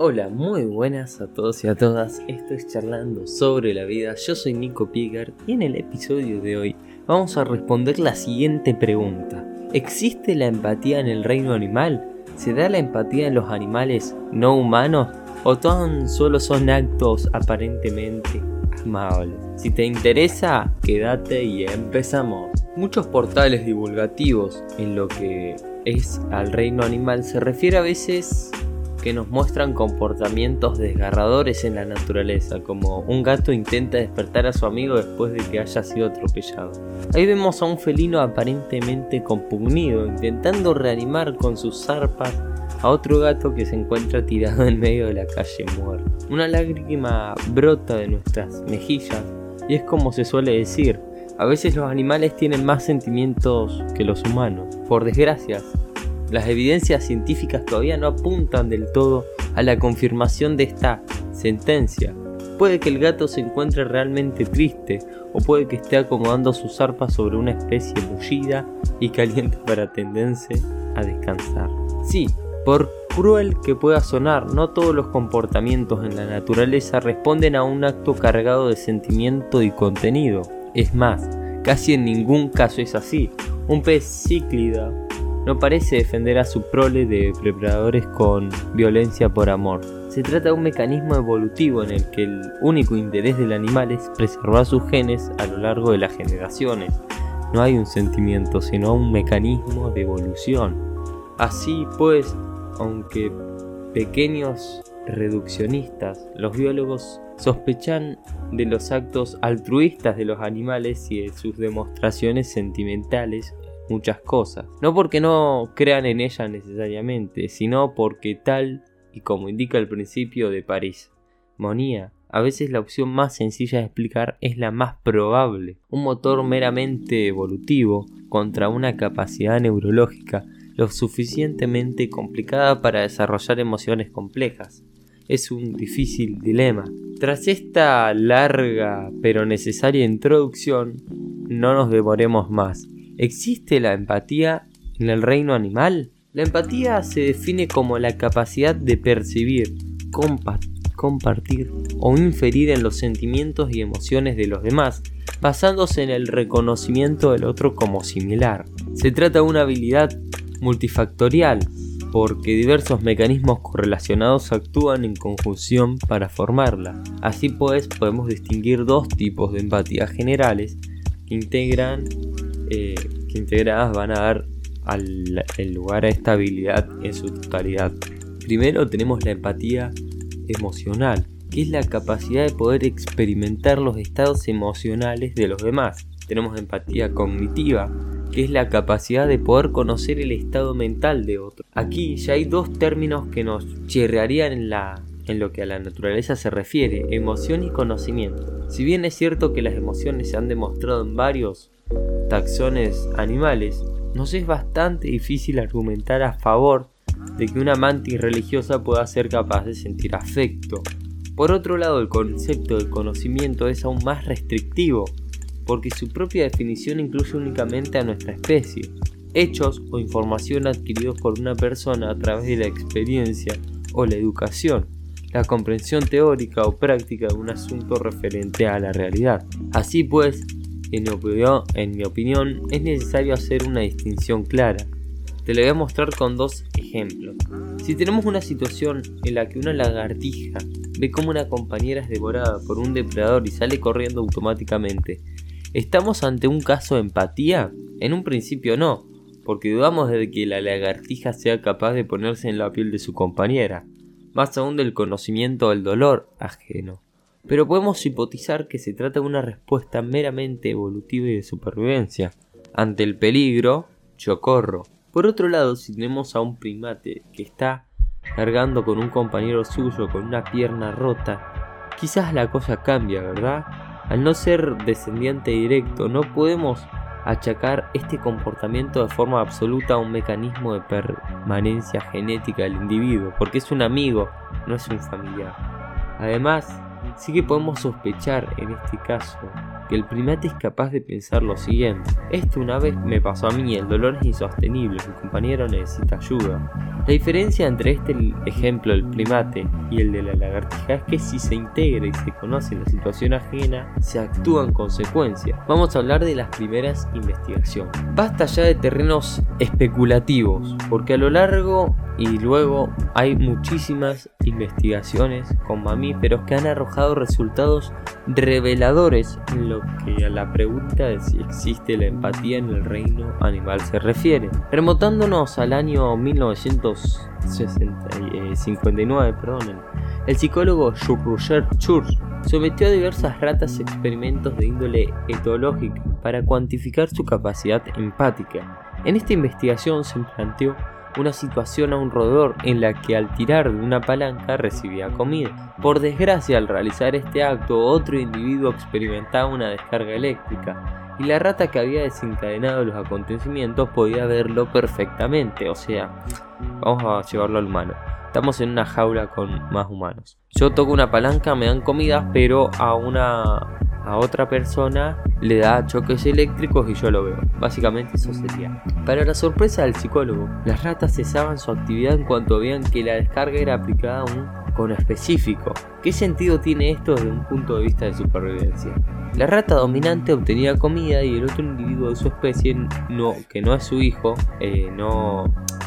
Hola, muy buenas a todos y a todas. Esto es Charlando sobre la vida. Yo soy Nico Piegar y en el episodio de hoy vamos a responder la siguiente pregunta. ¿Existe la empatía en el reino animal? ¿Se da la empatía en los animales no humanos? ¿O tan solo son actos aparentemente amables? Si te interesa, quédate y empezamos. Muchos portales divulgativos en lo que es al reino animal se refiere a veces que nos muestran comportamientos desgarradores en la naturaleza, como un gato intenta despertar a su amigo después de que haya sido atropellado. Ahí vemos a un felino aparentemente compugnido, intentando reanimar con sus zarpas a otro gato que se encuentra tirado en medio de la calle muerto. Una lágrima brota de nuestras mejillas y es como se suele decir, a veces los animales tienen más sentimientos que los humanos. Por desgracia, las evidencias científicas todavía no apuntan del todo a la confirmación de esta sentencia. Puede que el gato se encuentre realmente triste o puede que esté acomodando sus zarpas sobre una especie mullida y caliente para tenderse a descansar. Sí, por cruel que pueda sonar, no todos los comportamientos en la naturaleza responden a un acto cargado de sentimiento y contenido. Es más, casi en ningún caso es así. Un pez cíclida no parece defender a su prole de depredadores con violencia por amor. Se trata de un mecanismo evolutivo en el que el único interés del animal es preservar sus genes a lo largo de las generaciones. No hay un sentimiento, sino un mecanismo de evolución. Así pues, aunque pequeños reduccionistas, los biólogos sospechan de los actos altruistas de los animales y de sus demostraciones sentimentales muchas cosas. No porque no crean en ella necesariamente, sino porque tal y como indica el principio de París, Monía, a veces la opción más sencilla de explicar es la más probable. Un motor meramente evolutivo contra una capacidad neurológica lo suficientemente complicada para desarrollar emociones complejas. Es un difícil dilema. Tras esta larga pero necesaria introducción, no nos demoremos más ¿Existe la empatía en el reino animal? La empatía se define como la capacidad de percibir, compartir o inferir en los sentimientos y emociones de los demás, basándose en el reconocimiento del otro como similar. Se trata de una habilidad multifactorial, porque diversos mecanismos correlacionados actúan en conjunción para formarla. Así pues, podemos distinguir dos tipos de empatía generales que integran eh, que integradas van a dar el lugar a esta habilidad en su totalidad. Primero tenemos la empatía emocional, que es la capacidad de poder experimentar los estados emocionales de los demás. Tenemos empatía cognitiva, que es la capacidad de poder conocer el estado mental de otro. Aquí ya hay dos términos que nos chirrearían en, la, en lo que a la naturaleza se refiere, emoción y conocimiento. Si bien es cierto que las emociones se han demostrado en varios taxones animales, nos es bastante difícil argumentar a favor de que una mantis religiosa pueda ser capaz de sentir afecto. Por otro lado, el concepto de conocimiento es aún más restrictivo, porque su propia definición incluye únicamente a nuestra especie, hechos o información adquiridos por una persona a través de la experiencia o la educación, la comprensión teórica o práctica de un asunto referente a la realidad. Así pues, en mi, opinión, es necesario hacer una distinción clara. Te lo voy a mostrar con dos ejemplos. Si tenemos una situación en la que una lagartija ve como una compañera es devorada por un depredador y sale corriendo automáticamente, ¿estamos ante un caso de empatía? En un principio no, porque dudamos de que la lagartija sea capaz de ponerse en la piel de su compañera, más aún del conocimiento del dolor ajeno pero podemos hipotizar que se trata de una respuesta meramente evolutiva y de supervivencia. Ante el peligro, yo. Por otro lado, si tenemos a un primate que está cargando con un compañero suyo con una pierna rota, quizás la cosa cambia, ¿verdad? Al no ser descendiente directo, no podemos achacar este comportamiento de forma absoluta a un mecanismo de permanencia genética del individuo, porque es un amigo, no es un familiar. Además, sí que podemos sospechar en este caso que el primate es capaz de pensar lo siguiente. Esto una vez me pasó a mí, el dolor es insostenible, mi compañero necesita ayuda. La diferencia entre este ejemplo del primate y el de la lagartija es que si se integra y se conoce la situación ajena, se actúa en consecuencia. Vamos a hablar de las primeras investigaciones. Basta ya de terrenos especulativos, porque a lo largo y luego hay muchísimas investigaciones con mamíferos que han arrojado resultados reveladores en lo que a la pregunta de si existe la empatía en el reino animal se refiere. Remontándonos al año 1959, perdón, el psicólogo Roger Church sometió a diversas ratas experimentos de índole etológica para cuantificar su capacidad empática. En esta investigación se planteó una situación a un roedor en la que al tirar de una palanca recibía comida. Por desgracia, al realizar este acto, otro individuo experimentaba una descarga eléctrica y la rata que había desencadenado los acontecimientos podía verlo perfectamente. O sea, vamos a llevarlo al humano. Estamos en una jaula con más humanos. Yo toco una palanca, me dan comida, pero a una a otra persona le da choques eléctricos y yo lo veo. Básicamente eso sería. Para la sorpresa del psicólogo, las ratas cesaban su actividad en cuanto veían que la descarga era aplicada a un específico. ¿Qué sentido tiene esto desde un punto de vista de supervivencia? La rata dominante obtenía comida y el otro individuo de su especie, no, que no es su hijo, eh, no,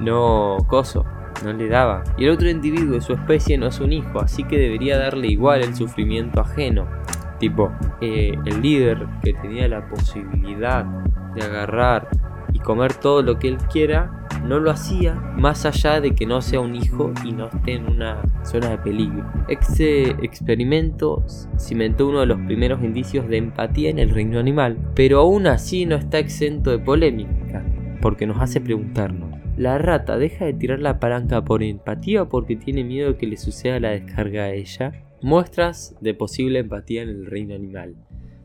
no coso, no le daba. Y el otro individuo de su especie no es un hijo, así que debería darle igual el sufrimiento ajeno. Tipo, eh, el líder que tenía la posibilidad de agarrar y comer todo lo que él quiera, no lo hacía más allá de que no sea un hijo y no esté en una zona de peligro. Este experimento cimentó uno de los primeros indicios de empatía en el reino animal, pero aún así no está exento de polémica, porque nos hace preguntarnos, ¿la rata deja de tirar la palanca por empatía porque tiene miedo que le suceda la descarga a ella? Muestras de posible empatía en el reino animal.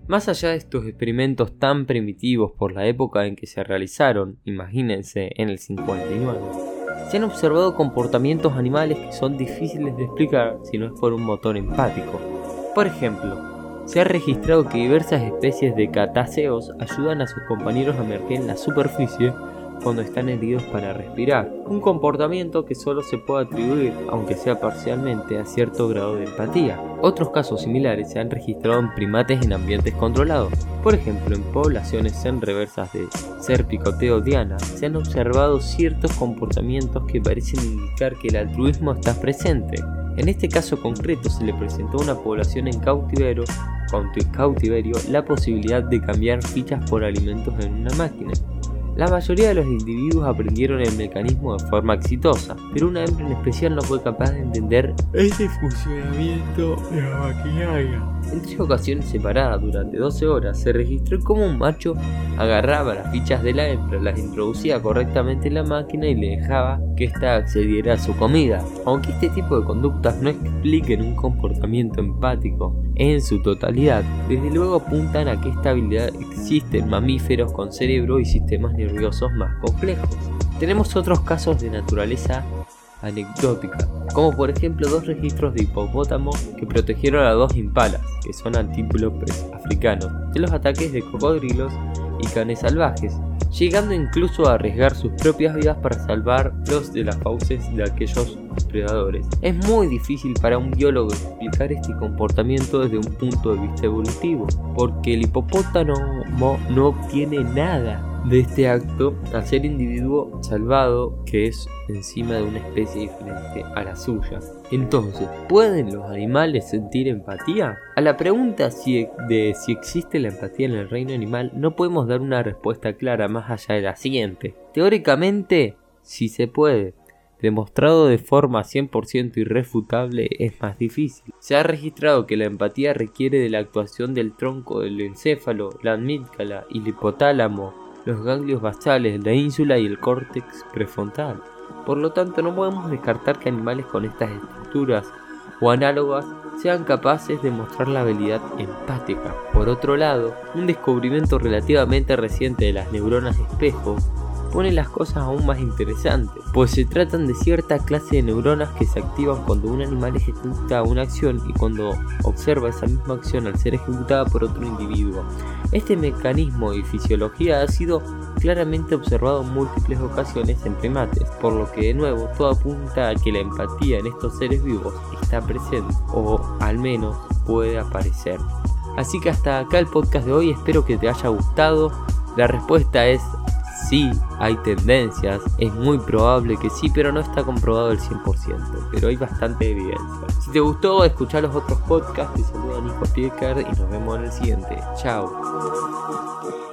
Más allá de estos experimentos tan primitivos por la época en que se realizaron, imagínense en el 59, se han observado comportamientos animales que son difíciles de explicar si no es por un motor empático. Por ejemplo, se ha registrado que diversas especies de catáceos ayudan a sus compañeros a emerger en la superficie cuando están heridos para respirar, un comportamiento que solo se puede atribuir, aunque sea parcialmente, a cierto grado de empatía. Otros casos similares se han registrado en primates en ambientes controlados, por ejemplo en poblaciones en reversas de Serpicoteo diana, se han observado ciertos comportamientos que parecen indicar que el altruismo está presente. En este caso concreto se le presentó a una población en cautiverio, cautiverio la posibilidad de cambiar fichas por alimentos en una máquina. La mayoría de los individuos aprendieron el mecanismo de forma exitosa, pero una hembra en especial no fue capaz de entender ese funcionamiento de la maquinaria. En tres ocasiones separadas durante 12 horas se registró cómo un macho agarraba las fichas de la hembra, las introducía correctamente en la máquina y le dejaba que ésta accediera a su comida. Aunque este tipo de conductas no expliquen un comportamiento empático en su totalidad, desde luego apuntan a que esta habilidad existe en mamíferos con cerebro y sistemas nerviosos más complejos. Tenemos otros casos de naturaleza anecdótica, como por ejemplo dos registros de hipopótamos que protegieron a dos impalas, que son antílopes africanos, de los ataques de cocodrilos y canes salvajes, llegando incluso a arriesgar sus propias vidas para salvarlos de las fauces de aquellos predadores. Es muy difícil para un biólogo explicar este comportamiento desde un punto de vista evolutivo, porque el hipopótamo no obtiene nada de este acto al ser individuo salvado que es encima de una especie diferente a la suya. Entonces, ¿pueden los animales sentir empatía? A la pregunta si, de si existe la empatía en el reino animal no podemos dar una respuesta clara más allá de la siguiente. Teóricamente, sí se puede, demostrado de forma 100% irrefutable es más difícil. Se ha registrado que la empatía requiere de la actuación del tronco del encéfalo, la amígdala y el hipotálamo los ganglios basales, la ínsula y el córtex prefrontal. Por lo tanto, no podemos descartar que animales con estas estructuras o análogas sean capaces de mostrar la habilidad empática. Por otro lado, un descubrimiento relativamente reciente de las neuronas espejo pone las cosas aún más interesantes, pues se tratan de cierta clase de neuronas que se activan cuando un animal ejecuta una acción y cuando observa esa misma acción al ser ejecutada por otro individuo. Este mecanismo y fisiología ha sido claramente observado en múltiples ocasiones en primates, por lo que de nuevo todo apunta a que la empatía en estos seres vivos está presente, o al menos puede aparecer. Así que hasta acá el podcast de hoy, espero que te haya gustado. La respuesta es sí, hay tendencias, es muy probable que sí, pero no está comprobado el 100%, pero hay bastante evidencia. Si te gustó, escuchar los otros podcasts, te saluda Nico Piecar y nos vemos en el siguiente. Chao.